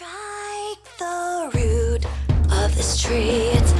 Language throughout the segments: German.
Strike the root of this tree. It's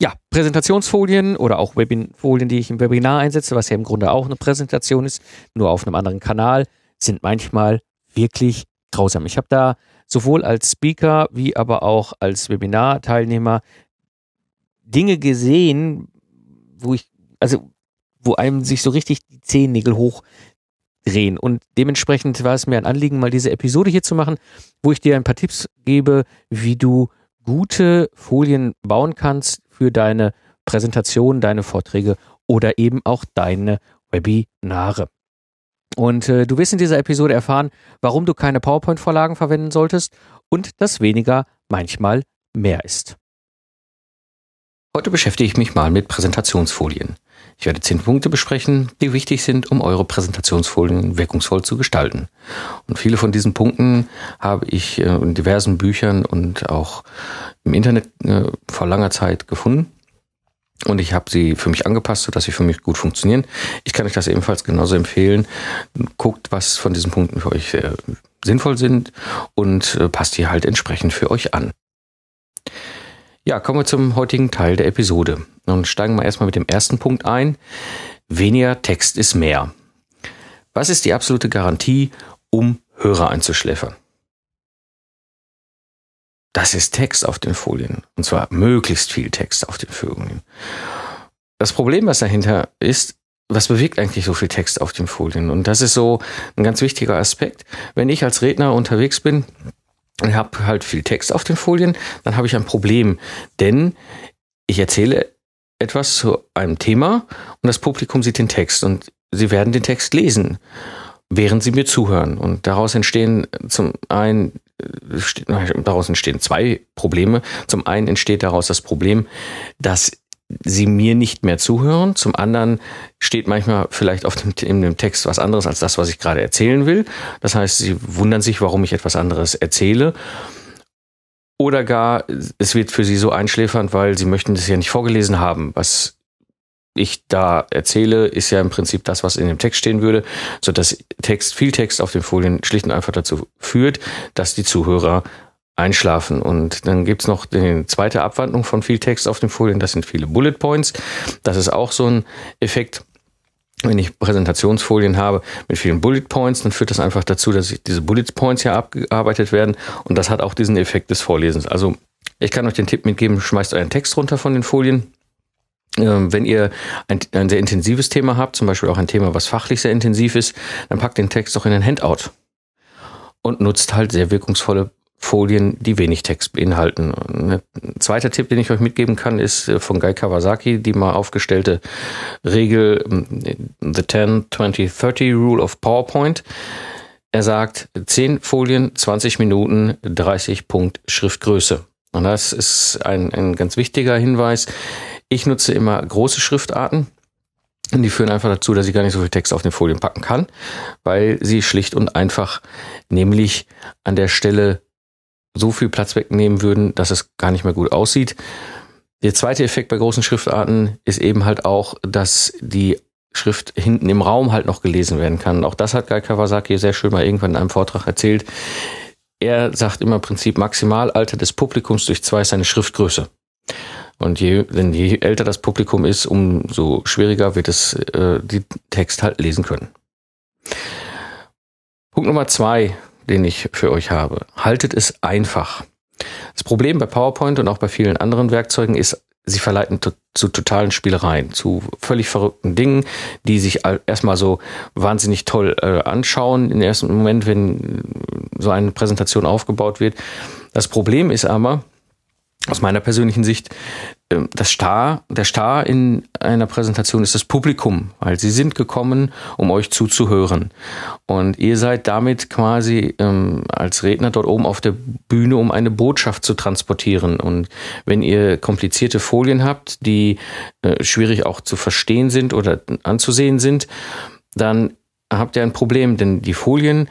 Ja, Präsentationsfolien oder auch Webinfolien, die ich im Webinar einsetze, was ja im Grunde auch eine Präsentation ist, nur auf einem anderen Kanal, sind manchmal wirklich grausam. Ich habe da sowohl als Speaker wie aber auch als Webinarteilnehmer Dinge gesehen, wo ich, also wo einem sich so richtig die Zehennägel hochdrehen. Und dementsprechend war es mir ein Anliegen, mal diese Episode hier zu machen, wo ich dir ein paar Tipps gebe, wie du gute Folien bauen kannst für deine Präsentation, deine Vorträge oder eben auch deine Webinare. Und äh, du wirst in dieser Episode erfahren, warum du keine PowerPoint-Vorlagen verwenden solltest und dass weniger manchmal mehr ist. Heute beschäftige ich mich mal mit Präsentationsfolien. Ich werde zehn Punkte besprechen, die wichtig sind, um eure Präsentationsfolien wirkungsvoll zu gestalten. Und viele von diesen Punkten habe ich äh, in diversen Büchern und auch im Internet äh, vor langer Zeit gefunden. Und ich habe sie für mich angepasst, sodass sie für mich gut funktionieren. Ich kann euch das ebenfalls genauso empfehlen. Guckt, was von diesen Punkten für euch äh, sinnvoll sind und passt die halt entsprechend für euch an. Ja, kommen wir zum heutigen Teil der Episode und steigen wir erstmal mit dem ersten Punkt ein. Weniger Text ist mehr. Was ist die absolute Garantie, um Hörer einzuschläfern? Das ist Text auf den Folien. Und zwar möglichst viel Text auf den Folien. Das Problem, was dahinter ist, was bewegt eigentlich so viel Text auf den Folien? Und das ist so ein ganz wichtiger Aspekt. Wenn ich als Redner unterwegs bin und habe halt viel Text auf den Folien, dann habe ich ein Problem. Denn ich erzähle etwas zu einem Thema und das Publikum sieht den Text und sie werden den Text lesen, während sie mir zuhören. Und daraus entstehen zum einen ste- daraus entstehen zwei Probleme. Zum einen entsteht daraus das Problem, dass sie mir nicht mehr zuhören. Zum anderen steht manchmal vielleicht auf dem, in dem Text was anderes als das, was ich gerade erzählen will. Das heißt, sie wundern sich, warum ich etwas anderes erzähle. Oder gar, es wird für sie so einschläfernd, weil sie möchten das ja nicht vorgelesen haben. Was ich da erzähle, ist ja im Prinzip das, was in dem Text stehen würde, so dass Text, viel Text auf den Folien schlicht und einfach dazu führt, dass die Zuhörer einschlafen. Und dann gibt's noch die zweite Abwandlung von viel Text auf den Folien, das sind viele Bullet Points. Das ist auch so ein Effekt. Wenn ich Präsentationsfolien habe mit vielen Bullet Points, dann führt das einfach dazu, dass diese Bullet Points ja abgearbeitet werden. Und das hat auch diesen Effekt des Vorlesens. Also ich kann euch den Tipp mitgeben, schmeißt euren Text runter von den Folien. Ähm, Wenn ihr ein, ein sehr intensives Thema habt, zum Beispiel auch ein Thema, was fachlich sehr intensiv ist, dann packt den Text doch in ein Handout und nutzt halt sehr wirkungsvolle Folien, die wenig Text beinhalten. Ein zweiter Tipp, den ich euch mitgeben kann, ist äh, von Guy Kawasaki, die mal aufgestellte Regel, ähm, The 10, 20, 30 Rule of PowerPoint. Er sagt, 10 Folien, 20 Minuten, 30 Punkt Schriftgröße. Und das ist ein, ein ganz wichtiger Hinweis. Ich nutze immer große Schriftarten. Die führen einfach dazu, dass ich gar nicht so viel Text auf den Folien packen kann, weil sie schlicht und einfach nämlich an der Stelle so viel Platz wegnehmen würden, dass es gar nicht mehr gut aussieht. Der zweite Effekt bei großen Schriftarten ist eben halt auch, dass die Schrift hinten im Raum halt noch gelesen werden kann. Auch das hat Guy Kawasaki sehr schön mal irgendwann in einem Vortrag erzählt. Er sagt immer im Prinzip Maximalalter des Publikums durch zwei ist seine Schriftgröße. Und je, denn je älter das Publikum ist, umso schwieriger wird es, äh, die Text halt lesen können. Punkt Nummer zwei, den ich für euch habe. Haltet es einfach. Das Problem bei PowerPoint und auch bei vielen anderen Werkzeugen ist sie verleiten to zu totalen Spielereien, zu völlig verrückten Dingen, die sich erstmal so wahnsinnig toll äh, anschauen im ersten Moment, wenn so eine Präsentation aufgebaut wird. Das Problem ist aber, aus meiner persönlichen Sicht, das Star, der Star in einer Präsentation ist das Publikum, weil sie sind gekommen, um euch zuzuhören. Und ihr seid damit quasi ähm, als Redner dort oben auf der Bühne, um eine Botschaft zu transportieren. Und wenn ihr komplizierte Folien habt, die äh, schwierig auch zu verstehen sind oder anzusehen sind, dann habt ihr ein Problem, denn die Folien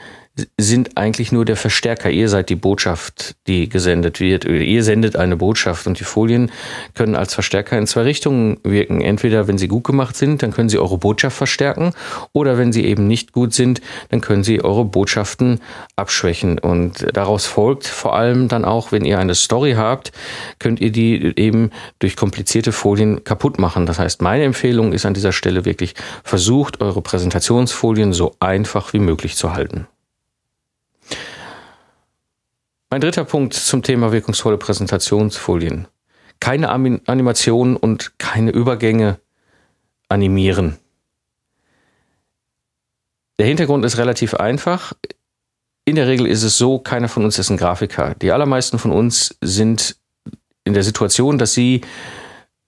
sind eigentlich nur der Verstärker. Ihr seid die Botschaft, die gesendet wird. Ihr sendet eine Botschaft und die Folien können als Verstärker in zwei Richtungen wirken. Entweder, wenn sie gut gemacht sind, dann können sie eure Botschaft verstärken oder wenn sie eben nicht gut sind, dann können sie eure Botschaften abschwächen. Und daraus folgt vor allem dann auch, wenn ihr eine Story habt, könnt ihr die eben durch komplizierte Folien kaputt machen. Das heißt, meine Empfehlung ist an dieser Stelle wirklich, versucht eure Präsentationsfolien so einfach wie möglich zu halten. Mein dritter Punkt zum Thema wirkungsvolle Präsentationsfolien. Keine Animationen und keine Übergänge animieren. Der Hintergrund ist relativ einfach. In der Regel ist es so, keiner von uns ist ein Grafiker. Die allermeisten von uns sind in der Situation, dass sie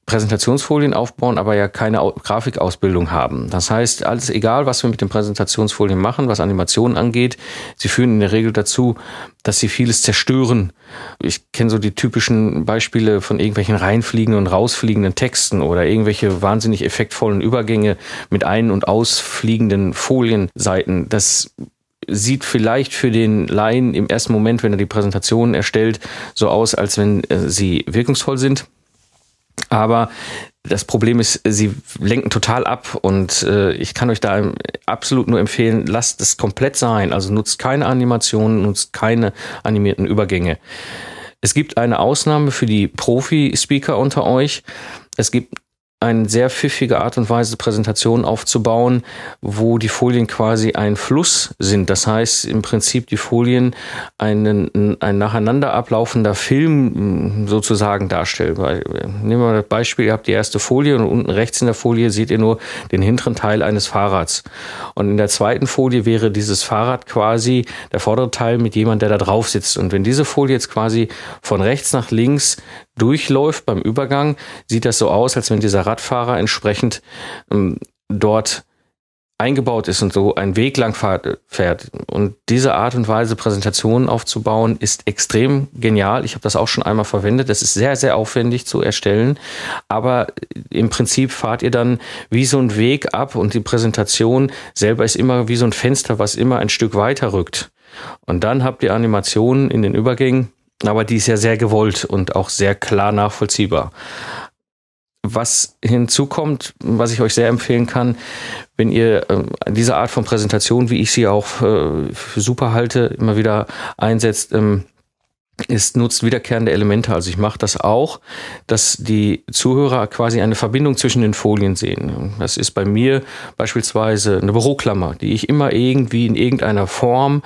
Präsentationsfolien aufbauen, aber ja keine Grafikausbildung haben. Das heißt, alles egal, was wir mit den Präsentationsfolien machen, was Animationen angeht, sie führen in der Regel dazu, dass sie vieles zerstören. Ich kenne so die typischen Beispiele von irgendwelchen reinfliegenden und rausfliegenden Texten oder irgendwelche wahnsinnig effektvollen Übergänge mit ein- und ausfliegenden Folienseiten. Das sieht vielleicht für den Laien im ersten Moment, wenn er die Präsentation erstellt, so aus, als wenn äh, sie wirkungsvoll sind. Aber das Problem ist, sie lenken total ab und äh, ich kann euch da absolut nur empfehlen, lasst es komplett sein. Also nutzt keine Animationen, nutzt keine animierten Übergänge. Es gibt eine Ausnahme für die Profi-Speaker unter euch. Es gibt eine sehr pfiffige Art und Weise, Präsentationen aufzubauen, wo die Folien quasi ein Fluss sind. Das heißt, im Prinzip die Folien einen, ein nacheinander ablaufender Film mm, sozusagen darstellen. Nehmen wir das Beispiel, ihr habt die erste Folie und unten rechts in der Folie seht ihr nur den hinteren Teil eines Fahrrads. Und in der zweiten Folie wäre dieses Fahrrad quasi der vordere Teil mit jemand, der da drauf sitzt. Und wenn diese Folie jetzt quasi von rechts nach links durchläuft beim Übergang, sieht das so aus, als wenn dieser Radfahrer entsprechend ähm, dort eingebaut ist und so einen Weg lang fährt. Und diese Art und Weise, Präsentationen aufzubauen, ist extrem genial. Ich habe das auch schon einmal verwendet. Das ist sehr, sehr aufwendig zu erstellen. Aber im Prinzip fahrt ihr dann wie so ein Weg ab und die Präsentation selber ist immer wie so ein Fenster, was immer ein Stück weiter rückt. Und dann habt ihr Animationen in den Übergängen, aber die ist ja sehr gewollt und auch sehr klar nachvollziehbar. Was hinzukommt, was ich euch sehr empfehlen kann, wenn ihr äh, diese Art von Präsentation, wie ich sie auch äh, für super halte, immer wieder einsetzt, ähm, ist, nutzt wiederkehrende Elemente. Also ich mache das auch, dass die Zuhörer quasi eine Verbindung zwischen den Folien sehen. Das ist bei mir beispielsweise eine Büroklammer, die ich immer irgendwie in irgendeiner Form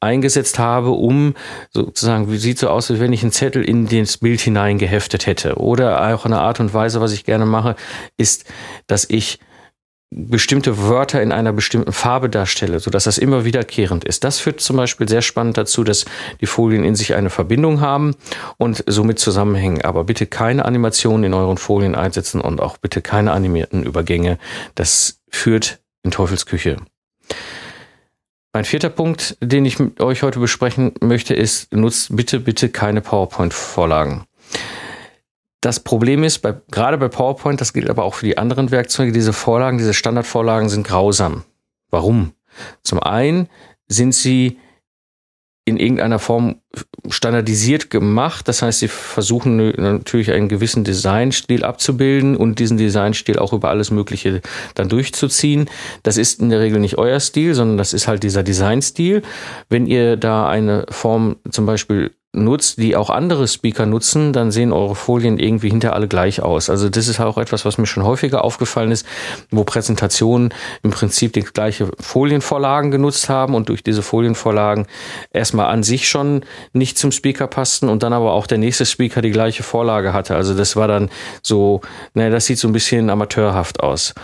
eingesetzt habe, um sozusagen, wie sieht so aus, als wenn ich einen Zettel in das Bild hineingeheftet hätte. Oder auch eine Art und Weise, was ich gerne mache, ist, dass ich bestimmte Wörter in einer bestimmten Farbe darstelle, so dass das immer wiederkehrend ist. Das führt zum Beispiel sehr spannend dazu, dass die Folien in sich eine Verbindung haben und somit zusammenhängen. Aber bitte keine Animationen in euren Folien einsetzen und auch bitte keine animierten Übergänge. Das führt in Teufelsküche. Mein vierter Punkt, den ich mit euch heute besprechen möchte, ist, nutzt bitte, bitte keine PowerPoint-Vorlagen. Das Problem ist, bei, gerade bei PowerPoint, das gilt aber auch für die anderen Werkzeuge, diese Vorlagen, diese Standardvorlagen sind grausam. Warum? Zum einen sind sie in irgendeiner Form standardisiert gemacht. Das heißt, sie versuchen natürlich einen gewissen Designstil abzubilden und diesen Designstil auch über alles Mögliche dann durchzuziehen. Das ist in der Regel nicht euer Stil, sondern das ist halt dieser Designstil. Wenn ihr da eine Form zum Beispiel nutzt, die auch andere Speaker nutzen, dann sehen eure Folien irgendwie hinter alle gleich aus. Also das ist auch etwas, was mir schon häufiger aufgefallen ist, wo Präsentationen im Prinzip die gleiche Folienvorlagen genutzt haben und durch diese Folienvorlagen erstmal an sich schon nicht zum Speaker passten und dann aber auch der nächste Speaker die gleiche Vorlage hatte. Also das war dann so, naja, das sieht so ein bisschen amateurhaft aus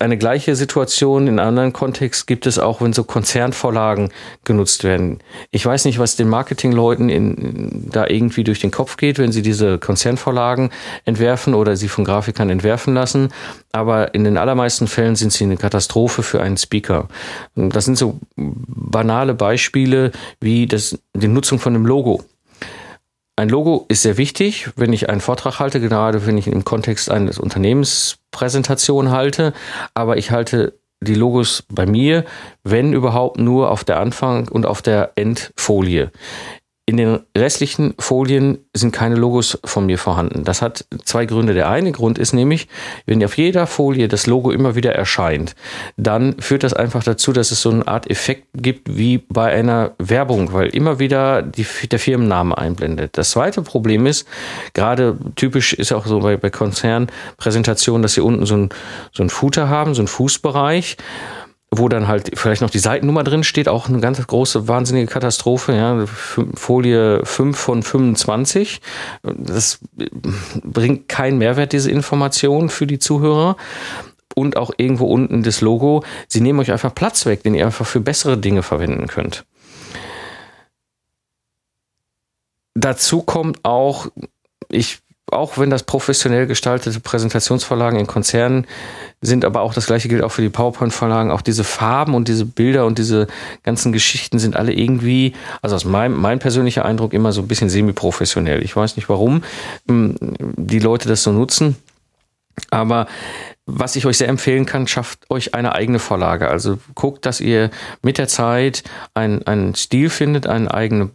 eine gleiche Situation in anderen Kontext gibt es auch, wenn so Konzernvorlagen genutzt werden. Ich weiß nicht, was den Marketingleuten in, da irgendwie durch den Kopf geht, wenn sie diese Konzernvorlagen entwerfen oder sie von Grafikern entwerfen lassen. Aber in den allermeisten Fällen sind sie eine Katastrophe für einen Speaker. Das sind so banale Beispiele wie das, die Nutzung von einem Logo. Ein Logo ist sehr wichtig, wenn ich einen Vortrag halte, gerade wenn ich im Kontext eines Unternehmenspräsentation halte, aber ich halte die Logos bei mir, wenn überhaupt nur auf der Anfang und auf der Endfolie. In den restlichen Folien sind keine Logos von mir vorhanden. Das hat zwei Gründe. Der eine Grund ist nämlich, wenn auf jeder Folie das Logo immer wieder erscheint, dann führt das einfach dazu, dass es so eine Art Effekt gibt wie bei einer Werbung, weil immer wieder die, der Firmenname einblendet. Das zweite Problem ist, gerade typisch ist auch so bei, bei Konzernpräsentationen, dass sie unten so ein, so ein Footer haben, so ein Fußbereich wo dann halt vielleicht noch die Seitennummer drin steht, auch eine ganz große, wahnsinnige Katastrophe, ja, Folie 5 von 25. Das bringt keinen Mehrwert, diese Information für die Zuhörer. Und auch irgendwo unten das Logo. Sie nehmen euch einfach Platz weg, den ihr einfach für bessere Dinge verwenden könnt. Dazu kommt auch, ich auch wenn das professionell gestaltete Präsentationsvorlagen in Konzernen sind, aber auch das gleiche gilt auch für die PowerPoint-Vorlagen, auch diese Farben und diese Bilder und diese ganzen Geschichten sind alle irgendwie, also aus meinem mein persönlicher Eindruck immer so ein bisschen semi-professionell. Ich weiß nicht, warum ähm, die Leute das so nutzen, aber was ich euch sehr empfehlen kann, schafft euch eine eigene Vorlage. Also guckt, dass ihr mit der Zeit einen, einen Stil findet, eine eigene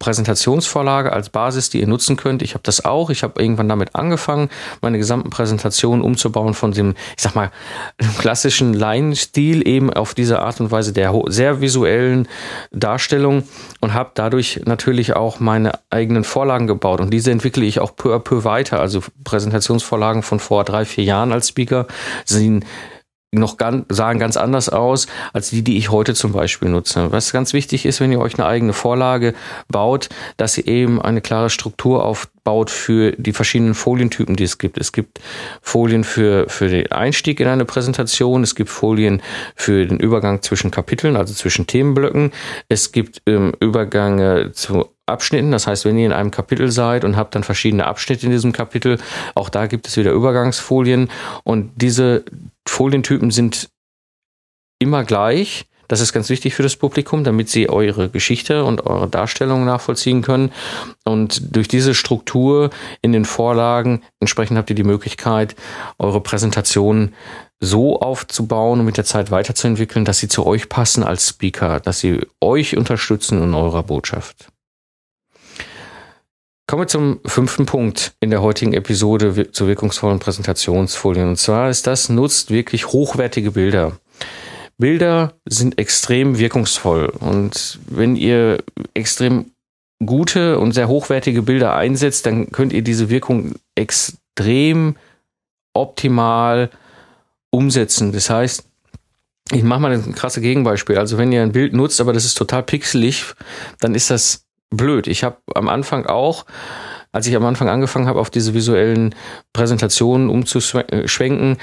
Präsentationsvorlage als Basis, die ihr nutzen könnt. Ich habe das auch. Ich habe irgendwann damit angefangen, meine gesamten Präsentationen umzubauen von dem, ich sag mal, klassischen Laienstil eben auf diese Art und Weise der sehr visuellen Darstellung und habe dadurch natürlich auch meine eigenen Vorlagen gebaut. Und diese entwickle ich auch peu à peu weiter. Also Präsentationsvorlagen von vor drei, vier Jahren als Speaker sind noch ganz, sahen ganz anders aus als die, die ich heute zum Beispiel nutze. Was ganz wichtig ist, wenn ihr euch eine eigene Vorlage baut, dass ihr eben eine klare Struktur aufbaut für die verschiedenen Folientypen, die es gibt. Es gibt Folien für, für den Einstieg in eine Präsentation, es gibt Folien für den Übergang zwischen Kapiteln, also zwischen Themenblöcken, es gibt ähm, Übergänge zu Abschnitten. Das heißt, wenn ihr in einem Kapitel seid und habt dann verschiedene Abschnitte in diesem Kapitel, auch da gibt es wieder Übergangsfolien und diese Folientypen sind immer gleich. Das ist ganz wichtig für das Publikum, damit sie eure Geschichte und eure Darstellung nachvollziehen können. Und durch diese Struktur in den Vorlagen entsprechend habt ihr die Möglichkeit, eure Präsentation so aufzubauen und mit der Zeit weiterzuentwickeln, dass sie zu euch passen als Speaker, dass sie euch unterstützen in eurer Botschaft. Kommen wir zum fünften Punkt in der heutigen Episode zu wirkungsvollen Präsentationsfolien. Und zwar ist das, nutzt wirklich hochwertige Bilder. Bilder sind extrem wirkungsvoll. Und wenn ihr extrem gute und sehr hochwertige Bilder einsetzt, dann könnt ihr diese Wirkung extrem optimal umsetzen. Das heißt, ich mache mal ein krasses Gegenbeispiel. Also wenn ihr ein Bild nutzt, aber das ist total pixelig, dann ist das blöd. Ich habe am Anfang auch, als ich am Anfang angefangen habe, auf diese visuellen Präsentationen umzuschwenken,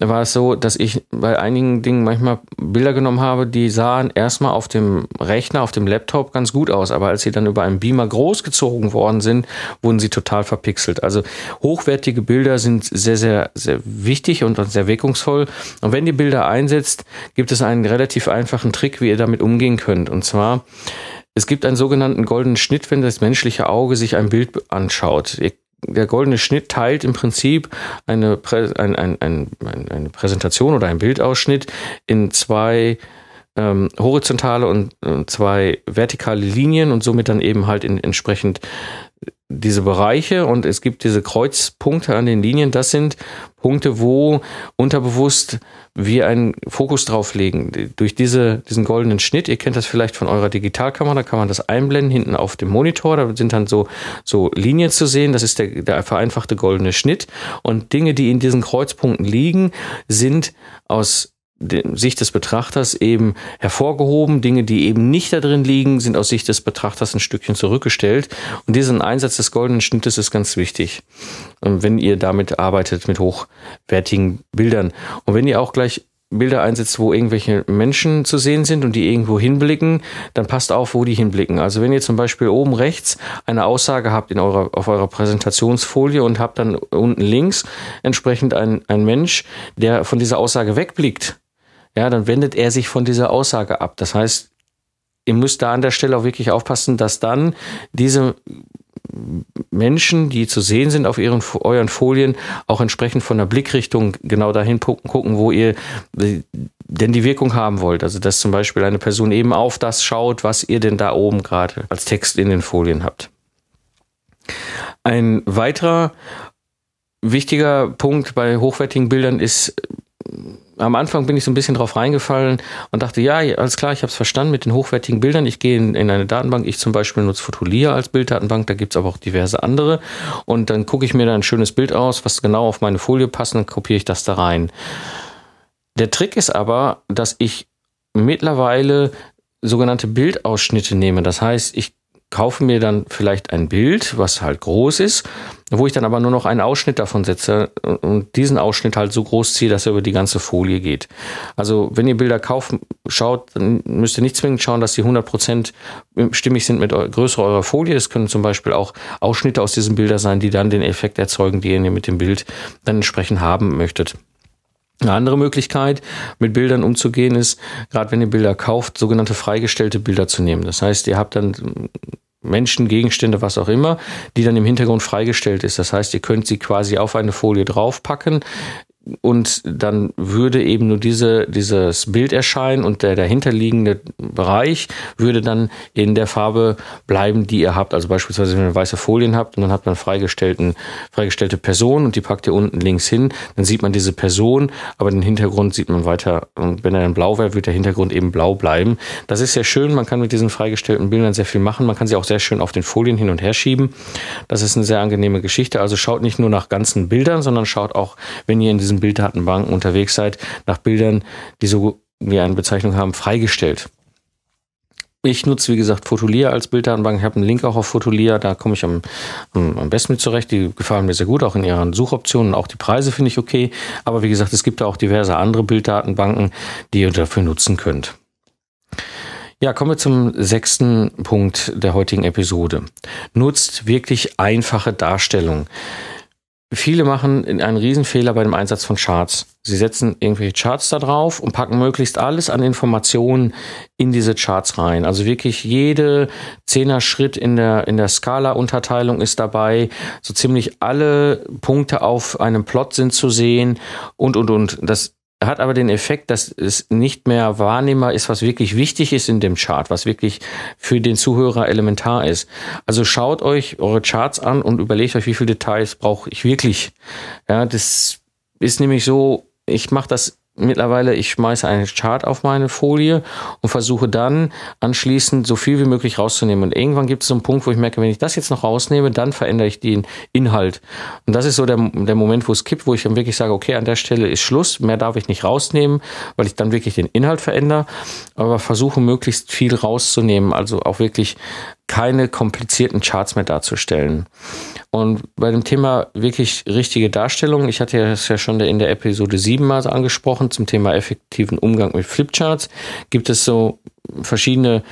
war es so, dass ich bei einigen Dingen manchmal Bilder genommen habe, die sahen erstmal auf dem Rechner, auf dem Laptop ganz gut aus, aber als sie dann über einen Beamer großgezogen worden sind, wurden sie total verpixelt. Also hochwertige Bilder sind sehr, sehr, sehr wichtig und sehr wirkungsvoll. Und wenn ihr Bilder einsetzt, gibt es einen relativ einfachen Trick, wie ihr damit umgehen könnt. Und zwar es gibt einen sogenannten goldenen Schnitt, wenn das menschliche Auge sich ein Bild anschaut. Der goldene Schnitt teilt im Prinzip eine, Prä ein, ein, ein, eine Präsentation oder ein Bildausschnitt in zwei ähm, horizontale und äh, zwei vertikale Linien und somit dann eben halt in, entsprechend diese Bereiche und es gibt diese Kreuzpunkte an den Linien. Das sind Punkte, wo unterbewusst wir einen Fokus drauf legen. Durch diese, diesen goldenen Schnitt, ihr kennt das vielleicht von eurer Digitalkamera, da kann man das einblenden hinten auf dem Monitor. Da sind dann so, so Linien zu sehen. Das ist der, der vereinfachte goldene Schnitt. Und Dinge, die in diesen Kreuzpunkten liegen, sind aus Sicht des Betrachters eben hervorgehoben. Dinge, die eben nicht da drin liegen, sind aus Sicht des Betrachters ein Stückchen zurückgestellt. Und diesen Einsatz des goldenen Schnittes ist ganz wichtig, ähm, wenn ihr damit arbeitet mit hochwertigen Bildern. Und wenn ihr auch gleich Bilder einsetzt, wo irgendwelche Menschen zu sehen sind und die irgendwo hinblicken, dann passt auf, wo die hinblicken. Also wenn ihr zum Beispiel oben rechts eine Aussage habt in eurer, auf eurer Präsentationsfolie und habt dann unten links entsprechend ein, ein Mensch, der von dieser Aussage wegblickt, ja, dann wendet er sich von dieser Aussage ab. Das heißt, ihr müsst da an der Stelle auch wirklich aufpassen, dass dann diese Menschen, die zu sehen sind auf ihren, euren Folien, auch entsprechend von der Blickrichtung genau dahin gucken, wo ihr denn die Wirkung haben wollt. Also, dass zum Beispiel eine Person eben auf das schaut, was ihr denn da oben gerade als Text in den Folien habt. Ein weiterer wichtiger Punkt bei hochwertigen Bildern ist am Anfang bin ich so ein bisschen drauf reingefallen und dachte, ja, alles klar, ich habe es verstanden mit den hochwertigen Bildern. Ich gehe in, in, eine Datenbank. Ich zum Beispiel nutze Fotolia als Bilddatenbank. Da gibt's aber auch diverse andere. Und dann gucke ich mir da ein schönes Bild aus, was genau auf meine Folie passt, dann kopiere ich das da rein. Der Trick ist aber, dass ich mittlerweile sogenannte Bildausschnitte nehme. Das heißt, ich kaufe mir dann vielleicht ein Bild, was halt groß ist, wo ich dann aber nur noch einen Ausschnitt davon setze und diesen Ausschnitt halt so groß ziehe, dass er über die ganze Folie geht. Also wenn ihr Bilder kauft, schaut, dann müsst ihr nicht zwingend schauen, dass die 100% stimmig sind mit Größe eurer Folie. Es können zum Beispiel auch Ausschnitte aus diesen Bildern sein, die dann den Effekt erzeugen, den ihr mit dem Bild dann entsprechend haben möchtet. Eine andere Möglichkeit, mit Bildern umzugehen, ist, gerade wenn ihr Bilder kauft, sogenannte freigestellte Bilder zu nehmen. Das heißt, ihr habt dann Menschen, Gegenstände, was auch immer, die dann im Hintergrund freigestellt ist. Das heißt, ihr könnt sie quasi auf eine Folie draufpacken und dann würde eben nur diese, dieses Bild erscheinen und der dahinterliegende Bereich würde dann in der Farbe bleiben, die ihr habt. Also beispielsweise, wenn ihr weiße Folien habt und dann habt man freigestellten, freigestellte Person und die packt ihr unten links hin, dann sieht man diese Person, aber den Hintergrund sieht man weiter. Und wenn er dann blau wäre, wird der Hintergrund eben blau bleiben. Das ist sehr schön. Man kann mit diesen freigestellten Bildern sehr viel machen. Man kann sie auch sehr schön auf den Folien hin und her schieben. Das ist eine sehr angenehme Geschichte. Also schaut nicht nur nach ganzen Bildern, sondern schaut auch, wenn ihr in diesem diesen Bilddatenbanken unterwegs seid, nach Bildern, die so wie eine Bezeichnung haben, freigestellt. Ich nutze, wie gesagt, Fotolia als Bilddatenbank. Ich habe einen Link auch auf Fotolia. Da komme ich am, am, besten mit zurecht. Die gefallen mir sehr gut, auch in ihren Suchoptionen. Auch die Preise finde ich okay. Aber wie gesagt, es gibt da auch diverse andere Bilddatenbanken, die ihr dafür nutzen könnt. Ja, kommen wir zum sechsten Punkt der heutigen Episode. Nutzt wirklich einfache Darstellungen. Viele machen einen Riesenfehler bei dem Einsatz von Charts. Sie setzen irgendwelche Charts da drauf und packen möglichst alles an Informationen in diese Charts rein. Also wirklich jede Zehner Schritt in der, in der Skala-Unterteilung ist dabei. So ziemlich alle Punkte auf einem Plot sind zu sehen und, und, und. Das hat aber den Effekt, dass es nicht mehr wahrnehmbar ist, was wirklich wichtig ist in dem Chart, was wirklich für den Zuhörer elementar ist. Also schaut euch eure Charts an und überlegt euch, wie viele Details brauche ich wirklich. Ja, das ist nämlich so, ich mache das mittlerweile, ich schmeiße einen Chart auf meine Folie und versuche dann anschließend so viel wie möglich rauszunehmen. Und irgendwann gibt es so einen Punkt, wo ich merke, wenn ich das jetzt noch rausnehme, dann verändere ich den Inhalt. Und das ist so der, der Moment, wo es kippt, wo ich dann wirklich sage, okay, an der Stelle ist Schluss, mehr darf ich nicht rausnehmen, weil ich dann wirklich den Inhalt verändere, aber versuche möglichst viel rauszunehmen, also auch wirklich keine komplizierten Charts mehr darzustellen. Und bei dem Thema wirklich richtige Darstellung, ich hatte es ja schon in der Episode 7 mal angesprochen, zum Thema effektiven Umgang mit Flipcharts, gibt es so verschiedene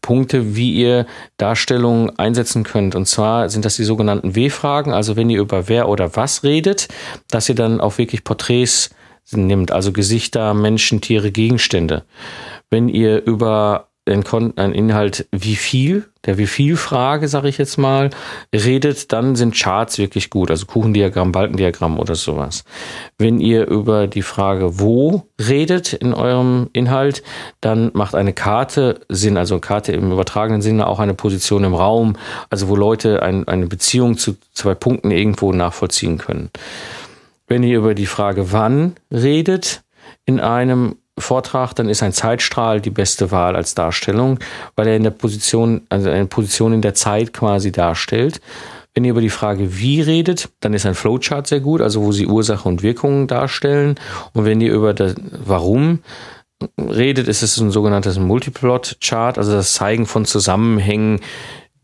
Punkte, wie ihr Darstellungen einsetzen könnt. Und zwar sind das die sogenannten W-Fragen, also wenn ihr über wer oder was redet, dass ihr dann auch wirklich Porträts nimmt, also Gesichter, Menschen, Tiere, Gegenstände. Wenn ihr über ein, Inhalt wie viel, der wie viel Frage, sage ich jetzt mal, redet, dann sind Charts wirklich gut, also Kuchendiagramm, Balkendiagramm oder sowas. Wenn ihr über die Frage wo redet in eurem Inhalt, dann macht eine Karte Sinn, also Karte im übertragenen Sinne auch eine Position im Raum, also wo Leute ein, eine Beziehung zu zwei Punkten irgendwo nachvollziehen können. Wenn ihr über die Frage wann redet in einem Vortrag, dann ist ein Zeitstrahl die beste Wahl als Darstellung, weil er in der Position, also eine Position in der Zeit quasi darstellt. Wenn ihr über die Frage wie redet, dann ist ein Flowchart sehr gut, also wo sie Ursache und Wirkungen darstellen. Und wenn ihr über das Warum redet, ist es ein sogenanntes Multiplot-Chart, also das Zeigen von Zusammenhängen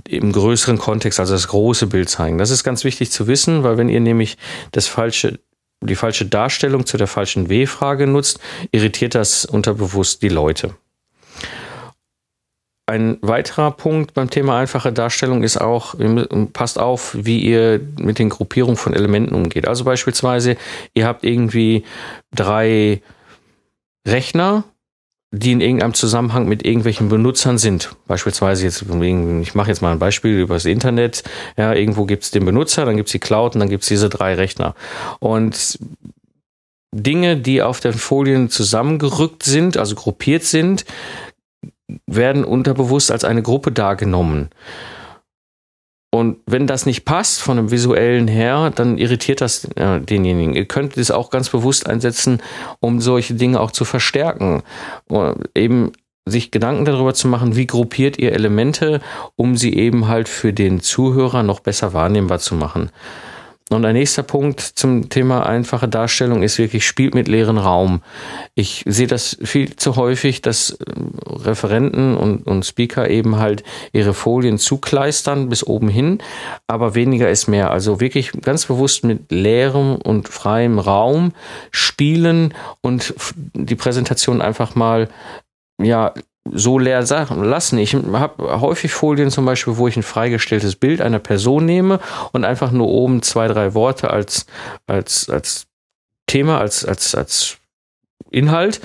im größeren Kontext, also das große Bild zeigen. Das ist ganz wichtig zu wissen, weil wenn ihr nämlich das falsche die falsche Darstellung zu der falschen W-Frage nutzt, irritiert das unterbewusst die Leute. Ein weiterer Punkt beim Thema einfache Darstellung ist auch, passt auf, wie ihr mit den Gruppierungen von Elementen umgeht. Also beispielsweise, ihr habt irgendwie drei Rechner die in irgendeinem Zusammenhang mit irgendwelchen Benutzern sind. Beispielsweise jetzt, ich mache jetzt mal ein Beispiel über das Internet. Ja, irgendwo gibt es den Benutzer, dann gibt es die Cloud und dann gibt es diese drei Rechner. Und Dinge, die auf den Folien zusammengerückt sind, also gruppiert sind, werden unterbewusst als eine Gruppe dargenommen. Und wenn das nicht passt von dem visuellen her, dann irritiert das äh, denjenigen. Ihr könnt es auch ganz bewusst einsetzen, um solche Dinge auch zu verstärken. Oder eben sich Gedanken darüber zu machen, wie gruppiert ihr Elemente, um sie eben halt für den Zuhörer noch besser wahrnehmbar zu machen. Und ein nächster Punkt zum Thema einfache Darstellung ist wirklich, spielt mit leeren Raum. Ich sehe das viel zu häufig, dass äh, Referenten und, und Speaker eben halt ihre Folien zukleistern bis oben hin, aber weniger ist mehr. Also wirklich ganz bewusst mit leerem und freiem Raum spielen und die Präsentation einfach mal ja, so leer lassen. Ich habe häufig Folien zum Beispiel, wo ich ein freigestelltes Bild einer Person nehme und einfach nur oben zwei, drei Worte als, als, als Thema, als, als, als Inhalt.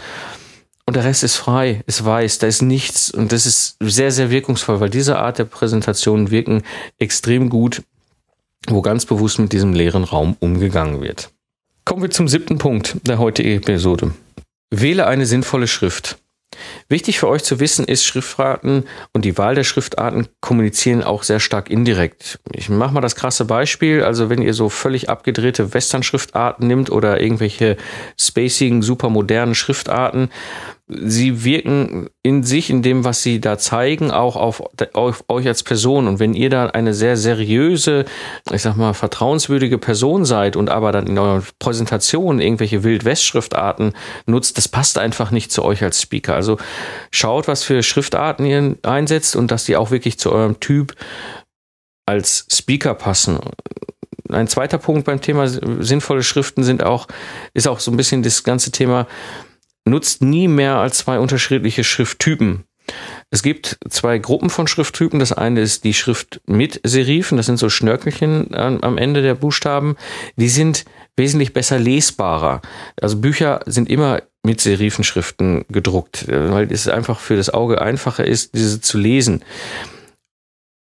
Und der Rest ist frei, ist weiß, da ist nichts. Und das ist sehr, sehr wirkungsvoll, weil diese Art der Präsentationen wirken extrem gut, wo ganz bewusst mit diesem leeren Raum umgegangen wird. Kommen wir zum siebten Punkt der heutigen Episode. Wähle eine sinnvolle Schrift. Wichtig für euch zu wissen ist, Schriftarten und die Wahl der Schriftarten kommunizieren auch sehr stark indirekt. Ich mache mal das krasse Beispiel. Also wenn ihr so völlig abgedrehte Western-Schriftarten nimmt oder irgendwelche spacigen, supermodernen Schriftarten, sie wirken in sich, in dem, was sie da zeigen, auch auf, auf, euch als Person. Und wenn ihr da eine sehr seriöse, ich sag mal, vertrauenswürdige Person seid und aber dann in eurer Präsentation irgendwelche Wild-West-Schriftarten nutzt, das passt einfach nicht zu euch als Speaker. Also schaut, was für Schriftarten ihr einsetzt und dass die auch wirklich zu eurem Typ als Speaker passen ein zweiter Punkt beim Thema sinnvolle Schriften sind auch, ist auch so ein bisschen das ganze Thema, nutzt nie mehr als zwei unterschiedliche Schrifttypen. Es gibt zwei Gruppen von Schrifttypen. Das eine ist die Schrift mit Serifen, das sind so Schnörkelchen am Ende der Buchstaben. Die sind wesentlich besser lesbarer. Also Bücher sind immer mit Serifenschriften gedruckt, weil es einfach für das Auge einfacher ist, diese zu lesen.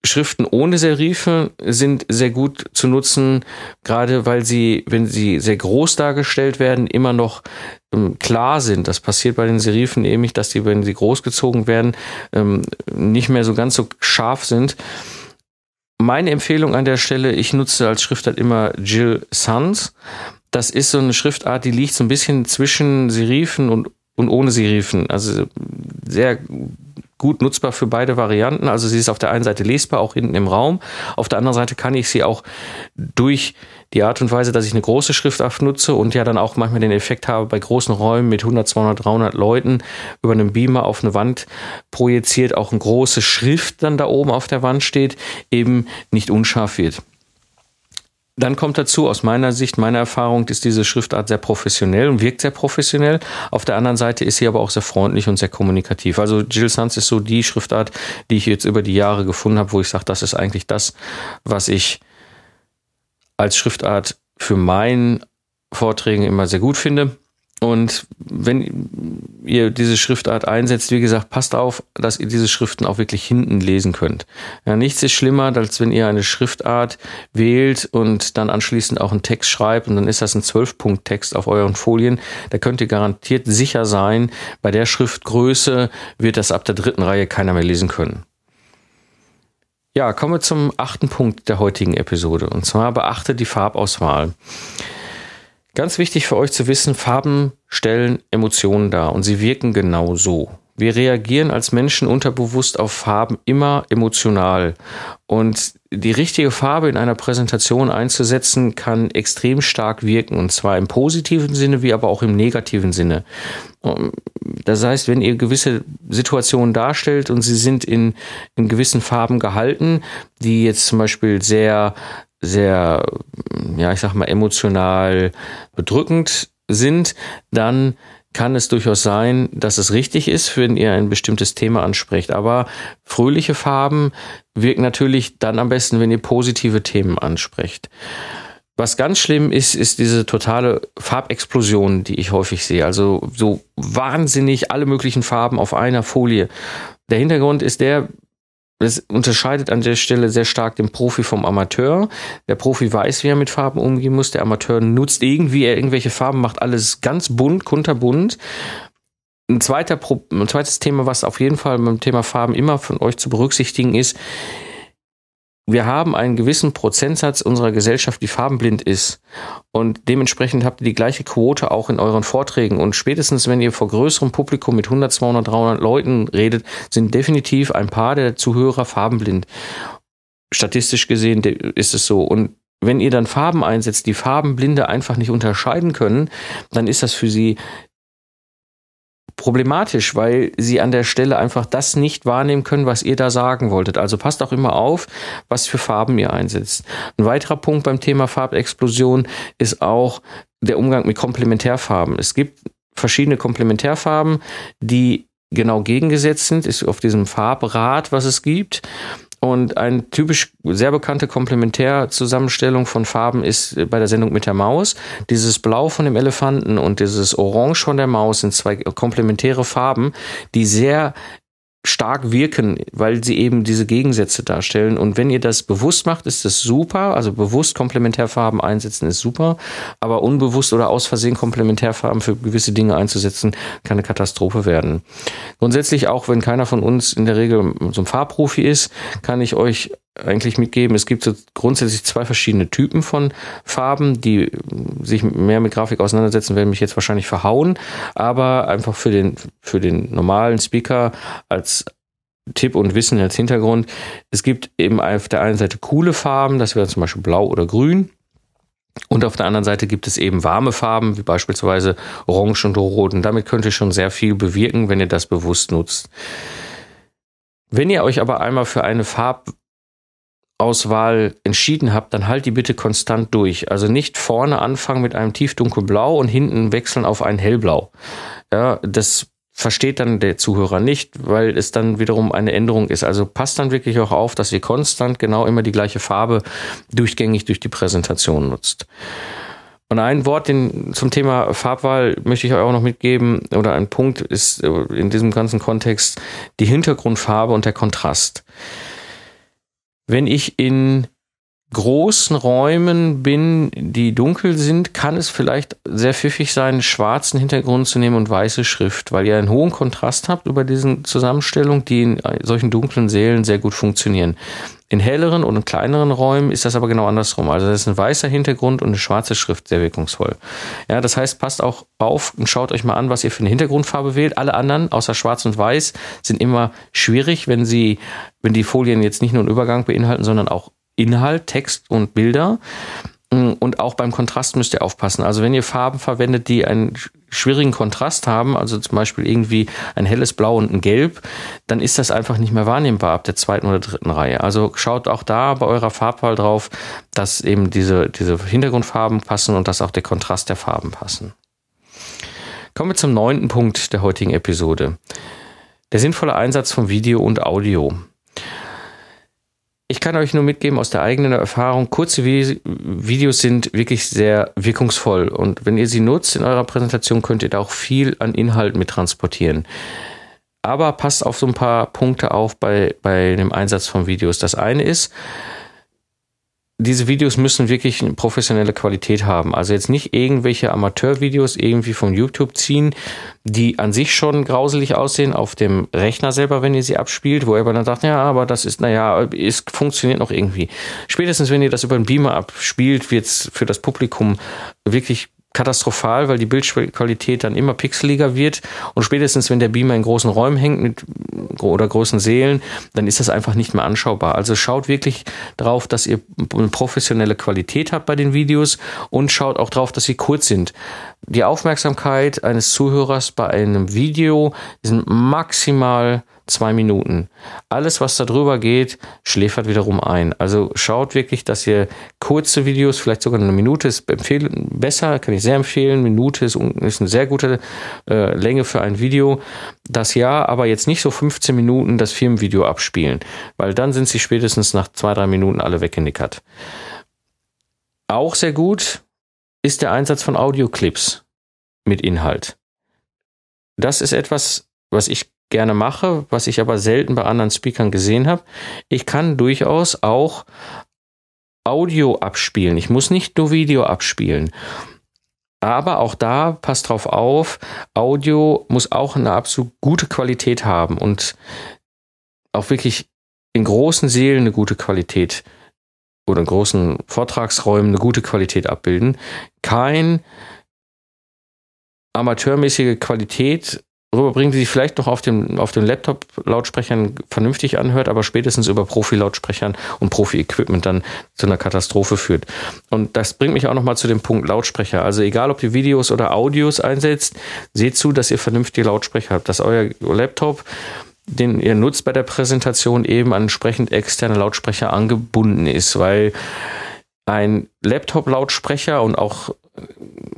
Schriften ohne Serife sind sehr gut zu nutzen, gerade weil sie, wenn sie sehr groß dargestellt werden, immer noch ähm, klar sind. Das passiert bei den Serifen nämlich, dass die, wenn sie großgezogen werden, ähm, nicht mehr so ganz so scharf sind. Meine Empfehlung an der Stelle, ich nutze als Schriftart immer Jill Sans. Das ist so eine Schriftart, die liegt so ein bisschen zwischen Serifen und, und ohne Serifen. Also sehr gut nutzbar für beide Varianten. Also sie ist auf der einen Seite lesbar, auch hinten im Raum. Auf der anderen Seite kann ich sie auch durch die Art und Weise, dass ich eine große Schriftart nutze und ja dann auch manchmal den Effekt habe, bei großen Räumen mit 100, 200, 300 Leuten über einen Beamer auf eine Wand projiziert, auch eine große Schrift dann da oben auf der Wand steht, eben nicht unscharf wird. Dann kommt dazu, aus meiner Sicht, meiner Erfahrung, ist diese Schriftart sehr professionell und wirkt sehr professionell. Auf der anderen Seite ist sie aber auch sehr freundlich und sehr kommunikativ. Also Jill Sans ist so die Schriftart, die ich jetzt über die Jahre gefunden habe, wo ich sage, das ist eigentlich das, was ich als Schriftart für meinen Vorträgen immer sehr gut finde. Und wenn ihr diese Schriftart einsetzt, wie gesagt, passt auf, dass ihr diese Schriften auch wirklich hinten lesen könnt. Ja, nichts ist schlimmer, als wenn ihr eine Schriftart wählt und dann anschließend auch einen Text schreibt und dann ist das ein Zwölf-Punkt-Text auf euren Folien. Da könnt ihr garantiert sicher sein, bei der Schriftgröße wird das ab der dritten Reihe keiner mehr lesen können. Ja, kommen wir zum achten Punkt der heutigen Episode und zwar beachte die Farbauswahl. Ganz wichtig für euch zu wissen, Farben stellen Emotionen dar und sie wirken genau so. Wir reagieren als Menschen unterbewusst auf Farben immer emotional. Und die richtige Farbe in einer Präsentation einzusetzen, kann extrem stark wirken. Und zwar im positiven Sinne, wie aber auch im negativen Sinne. Das heißt, wenn ihr gewisse Situationen darstellt und sie sind in, in gewissen Farben gehalten, die jetzt zum Beispiel sehr sehr, ja, ich sag mal, emotional bedrückend sind, dann kann es durchaus sein, dass es richtig ist, wenn ihr ein bestimmtes Thema ansprecht. Aber fröhliche Farben wirken natürlich dann am besten, wenn ihr positive Themen ansprecht. Was ganz schlimm ist, ist diese totale Farbexplosion, die ich häufig sehe. Also so wahnsinnig alle möglichen Farben auf einer Folie. Der Hintergrund ist der, das unterscheidet an der Stelle sehr stark den Profi vom Amateur. Der Profi weiß, wie er mit Farben umgehen muss. Der Amateur nutzt irgendwie irgendwelche Farben, macht alles ganz bunt, kunterbunt. Ein, zweiter, ein zweites Thema, was auf jeden Fall beim Thema Farben immer von euch zu berücksichtigen ist, wir haben einen gewissen Prozentsatz unserer Gesellschaft, die farbenblind ist. Und dementsprechend habt ihr die gleiche Quote auch in euren Vorträgen. Und spätestens, wenn ihr vor größerem Publikum mit 100, 200, 300 Leuten redet, sind definitiv ein paar der Zuhörer farbenblind. Statistisch gesehen ist es so. Und wenn ihr dann Farben einsetzt, die Farbenblinde einfach nicht unterscheiden können, dann ist das für sie problematisch, weil sie an der Stelle einfach das nicht wahrnehmen können, was ihr da sagen wolltet. Also passt auch immer auf, was für Farben ihr einsetzt. Ein weiterer Punkt beim Thema Farbexplosion ist auch der Umgang mit Komplementärfarben. Es gibt verschiedene Komplementärfarben, die genau gegengesetzt sind, ist auf diesem Farbrad, was es gibt. Und eine typisch sehr bekannte Komplementärzusammenstellung von Farben ist bei der Sendung mit der Maus. Dieses Blau von dem Elefanten und dieses Orange von der Maus sind zwei komplementäre Farben, die sehr stark wirken, weil sie eben diese Gegensätze darstellen. Und wenn ihr das bewusst macht, ist das super. Also bewusst Komplementärfarben einsetzen ist super. Aber unbewusst oder aus Versehen Komplementärfarben für gewisse Dinge einzusetzen, kann eine Katastrophe werden. Grundsätzlich auch, wenn keiner von uns in der Regel so ein Farbprofi ist, kann ich euch eigentlich mitgeben. Es gibt so grundsätzlich zwei verschiedene Typen von Farben, die sich mehr mit Grafik auseinandersetzen, werden mich jetzt wahrscheinlich verhauen, aber einfach für den, für den normalen Speaker als Tipp und Wissen als Hintergrund. Es gibt eben auf der einen Seite coole Farben, das wäre zum Beispiel blau oder grün. Und auf der anderen Seite gibt es eben warme Farben, wie beispielsweise Orange und Rot. Und damit könnt ihr schon sehr viel bewirken, wenn ihr das bewusst nutzt. Wenn ihr euch aber einmal für eine Farb Auswahl entschieden habt, dann halt die bitte konstant durch. Also nicht vorne anfangen mit einem tiefdunkelblau und hinten wechseln auf ein hellblau. Ja, das versteht dann der Zuhörer nicht, weil es dann wiederum eine Änderung ist. Also passt dann wirklich auch auf, dass ihr konstant genau immer die gleiche Farbe durchgängig durch die Präsentation nutzt. Und ein Wort den, zum Thema Farbwahl möchte ich euch auch noch mitgeben, oder ein Punkt ist in diesem ganzen Kontext die Hintergrundfarbe und der Kontrast. Wenn ich in großen Räumen bin, die dunkel sind, kann es vielleicht sehr pfiffig sein, schwarzen Hintergrund zu nehmen und weiße Schrift, weil ihr einen hohen Kontrast habt über diesen Zusammenstellung, die in solchen dunklen Sälen sehr gut funktionieren. In helleren und kleineren Räumen ist das aber genau andersrum. Also das ist ein weißer Hintergrund und eine schwarze Schrift sehr wirkungsvoll. Ja, das heißt, passt auch auf und schaut euch mal an, was ihr für eine Hintergrundfarbe wählt. Alle anderen, außer schwarz und weiß, sind immer schwierig, wenn sie, wenn die Folien jetzt nicht nur einen Übergang beinhalten, sondern auch Inhalt, Text und Bilder. Und auch beim Kontrast müsst ihr aufpassen. Also wenn ihr Farben verwendet, die einen schwierigen Kontrast haben, also zum Beispiel irgendwie ein helles Blau und ein Gelb, dann ist das einfach nicht mehr wahrnehmbar ab der zweiten oder dritten Reihe. Also schaut auch da bei eurer Farbwahl drauf, dass eben diese, diese Hintergrundfarben passen und dass auch der Kontrast der Farben passen. Kommen wir zum neunten Punkt der heutigen Episode. Der sinnvolle Einsatz von Video und Audio. Ich kann euch nur mitgeben aus der eigenen Erfahrung, kurze Videos sind wirklich sehr wirkungsvoll und wenn ihr sie nutzt in eurer Präsentation, könnt ihr da auch viel an Inhalt mit transportieren. Aber passt auf so ein paar Punkte auf bei, bei dem Einsatz von Videos. Das eine ist, diese Videos müssen wirklich eine professionelle Qualität haben. Also jetzt nicht irgendwelche Amateurvideos irgendwie von YouTube ziehen, die an sich schon grauselig aussehen auf dem Rechner selber, wenn ihr sie abspielt, wo ihr dann sagt, ja, aber das ist, naja, es funktioniert noch irgendwie. Spätestens, wenn ihr das über einen Beamer abspielt, wird es für das Publikum wirklich katastrophal, weil die Bildqualität dann immer pixeliger wird und spätestens wenn der Beamer in großen Räumen hängt mit oder großen Seelen, dann ist das einfach nicht mehr anschaubar. Also schaut wirklich drauf, dass ihr eine professionelle Qualität habt bei den Videos und schaut auch drauf, dass sie kurz sind. Die Aufmerksamkeit eines Zuhörers bei einem Video sind maximal zwei Minuten. Alles, was da drüber geht, schläfert wiederum ein. Also schaut wirklich, dass ihr kurze Videos, vielleicht sogar eine Minute, ist besser, kann ich sehr empfehlen. Minute ist, ist eine sehr gute äh, Länge für ein Video. Das ja, aber jetzt nicht so 15 Minuten das Firmenvideo abspielen, weil dann sind sie spätestens nach zwei, drei Minuten alle weggenickert. Auch sehr gut ist der Einsatz von Audioclips mit Inhalt. Das ist etwas, was ich gerne mache, was ich aber selten bei anderen Speakern gesehen habe. Ich kann durchaus auch Audio abspielen. Ich muss nicht nur Video abspielen. Aber auch da passt drauf auf, Audio muss auch eine absolut gute Qualität haben und auch wirklich in großen Seelen eine gute Qualität oder in großen Vortragsräumen eine gute Qualität abbilden. Kein amateurmäßige Qualität rüberbringen, die sich vielleicht noch auf dem, auf den Laptop-Lautsprechern vernünftig anhört, aber spätestens über Profi-Lautsprechern und Profi-Equipment dann zu einer Katastrophe führt. Und das bringt mich auch nochmal zu dem Punkt Lautsprecher. Also egal, ob ihr Videos oder Audios einsetzt, seht zu, dass ihr vernünftige Lautsprecher habt, dass euer Laptop den ihr nutzt bei der Präsentation eben an entsprechend externe Lautsprecher angebunden ist, weil ein Laptop-Lautsprecher und auch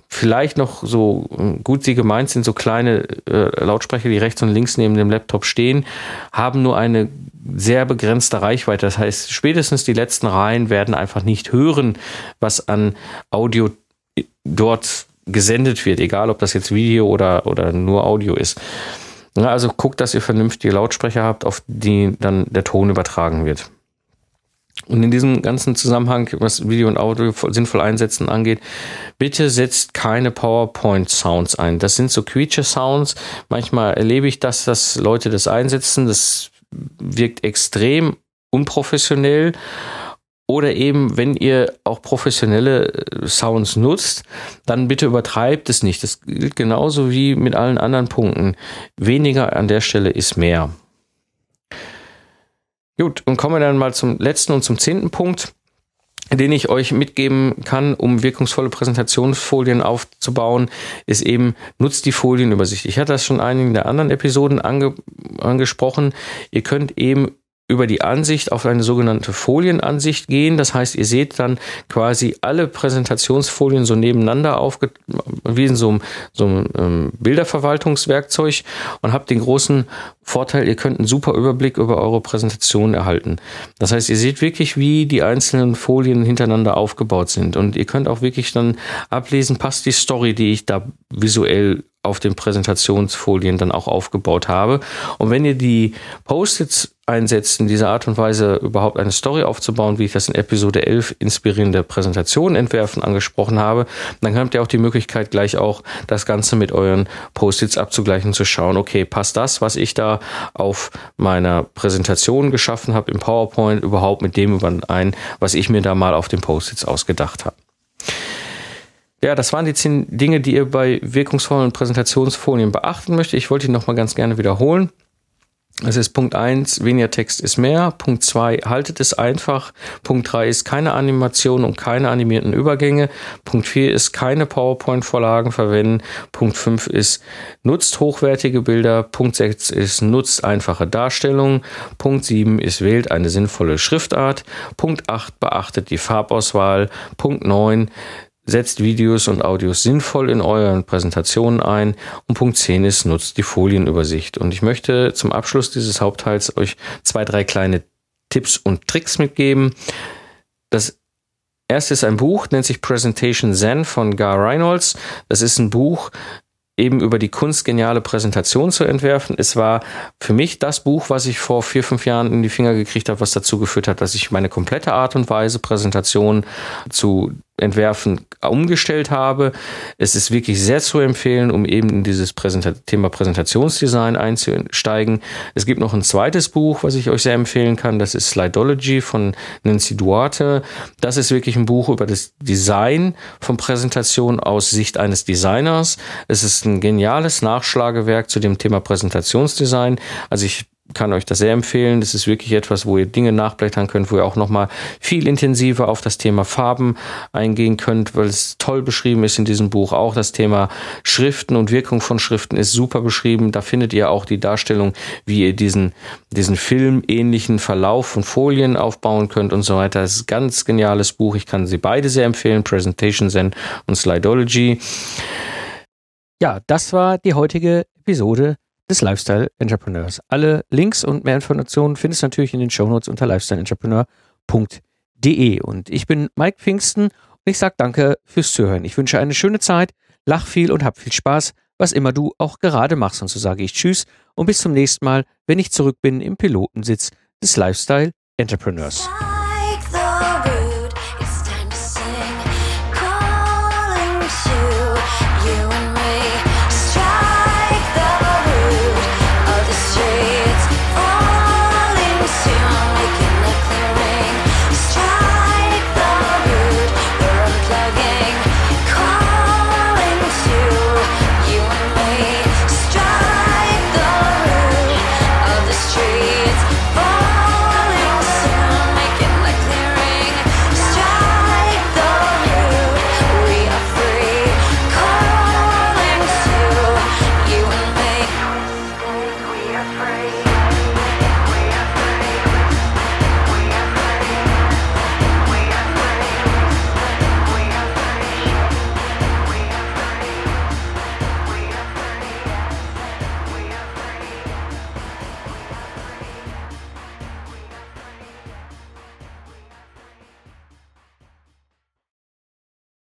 vielleicht noch so gut sie gemeint sind, so kleine äh, Lautsprecher, die rechts und links neben dem Laptop stehen, haben nur eine sehr begrenzte Reichweite. Das heißt, spätestens die letzten Reihen werden einfach nicht hören, was an Audio dort gesendet wird, egal ob das jetzt Video oder, oder nur Audio ist. Ja, also guckt, dass ihr vernünftige Lautsprecher habt, auf die dann der Ton übertragen wird. Und in diesem ganzen Zusammenhang, was Video und Audio sinnvoll einsetzen angeht, bitte setzt keine PowerPoint-Sounds ein. Das sind so Creature-Sounds. Manchmal erlebe ich das, dass Leute das einsetzen. Das wirkt extrem unprofessionell. Oder eben, wenn ihr auch professionelle äh, Sounds nutzt, dann bitte übertreibt es nicht. Das gilt genauso wie mit allen anderen Punkten. Weniger an der Stelle ist mehr. Gut, und kommen wir dann mal zum letzten und zum zehnten Punkt, den ich euch mitgeben kann, um wirkungsvolle Präsentationsfolien aufzubauen, ist eben, nutzt die Folienübersicht. Ich hatte das schon in einigen der anderen Episoden ange angesprochen. Ihr könnt eben über die Ansicht auf eine sogenannte Folienansicht gehen. Das heißt, ihr seht dann quasi alle Präsentationsfolien so nebeneinander aufgewiesen, so, so ein ähm, Bilderverwaltungswerkzeug und habt den großen Vorteil, ihr könnt einen super Überblick über eure Präsentation erhalten. Das heißt, ihr seht wirklich, wie die einzelnen Folien hintereinander aufgebaut sind und ihr könnt auch wirklich dann ablesen, passt die Story, die ich da visuell auf den Präsentationsfolien dann auch aufgebaut habe. Und wenn ihr die Post-its einsetzt, in dieser Art und Weise überhaupt eine Story aufzubauen, wie ich das in Episode 11 inspirierende Präsentationen entwerfen angesprochen habe, dann habt ihr auch die Möglichkeit, gleich auch das Ganze mit euren Post-its abzugleichen, zu schauen, okay, passt das, was ich da auf meiner Präsentation geschaffen habe im PowerPoint überhaupt mit dem überein, was ich mir da mal auf den Post-its ausgedacht habe. Ja, das waren die zehn Dinge, die ihr bei wirkungsvollen Präsentationsfolien beachten möchtet. Ich wollte die nochmal ganz gerne wiederholen. Das ist Punkt eins: weniger Text ist mehr. Punkt zwei: haltet es einfach. Punkt drei ist keine Animation und keine animierten Übergänge. Punkt vier ist keine PowerPoint-Vorlagen verwenden. Punkt fünf ist nutzt hochwertige Bilder. Punkt sechs ist nutzt einfache Darstellungen. Punkt sieben ist wählt eine sinnvolle Schriftart. Punkt acht beachtet die Farbauswahl. Punkt neun setzt Videos und Audios sinnvoll in euren Präsentationen ein. Und Punkt 10 ist, nutzt die Folienübersicht. Und ich möchte zum Abschluss dieses Hauptteils euch zwei, drei kleine Tipps und Tricks mitgeben. Das erste ist ein Buch, nennt sich Presentation Zen von Gar Reynolds. Das ist ein Buch, eben über die Kunst geniale Präsentation zu entwerfen. Es war für mich das Buch, was ich vor vier, fünf Jahren in die Finger gekriegt habe, was dazu geführt hat, dass ich meine komplette Art und Weise, Präsentation zu entwerfen umgestellt habe. Es ist wirklich sehr zu empfehlen, um eben in dieses Präsenta Thema Präsentationsdesign einzusteigen. Es gibt noch ein zweites Buch, was ich euch sehr empfehlen kann. Das ist Slidology von Nancy Duarte. Das ist wirklich ein Buch über das Design von Präsentation aus Sicht eines Designers. Es ist ein geniales Nachschlagewerk zu dem Thema Präsentationsdesign. Also ich kann euch das sehr empfehlen. Das ist wirklich etwas, wo ihr Dinge nachblättern könnt, wo ihr auch nochmal viel intensiver auf das Thema Farben eingehen könnt, weil es toll beschrieben ist in diesem Buch. Auch das Thema Schriften und Wirkung von Schriften ist super beschrieben. Da findet ihr auch die Darstellung, wie ihr diesen, diesen filmähnlichen Verlauf von Folien aufbauen könnt und so weiter. Das ist ein ganz geniales Buch. Ich kann sie beide sehr empfehlen. Presentation Zen und Slidology. Ja, das war die heutige Episode des Lifestyle Entrepreneurs. Alle Links und mehr Informationen findest du natürlich in den Shownotes unter lifestyleentrepreneur.de. Und ich bin Mike Pfingsten und ich sage danke fürs Zuhören. Ich wünsche eine schöne Zeit, lach viel und hab viel Spaß, was immer du auch gerade machst. Und so sage ich Tschüss und bis zum nächsten Mal, wenn ich zurück bin im Pilotensitz des Lifestyle Entrepreneurs.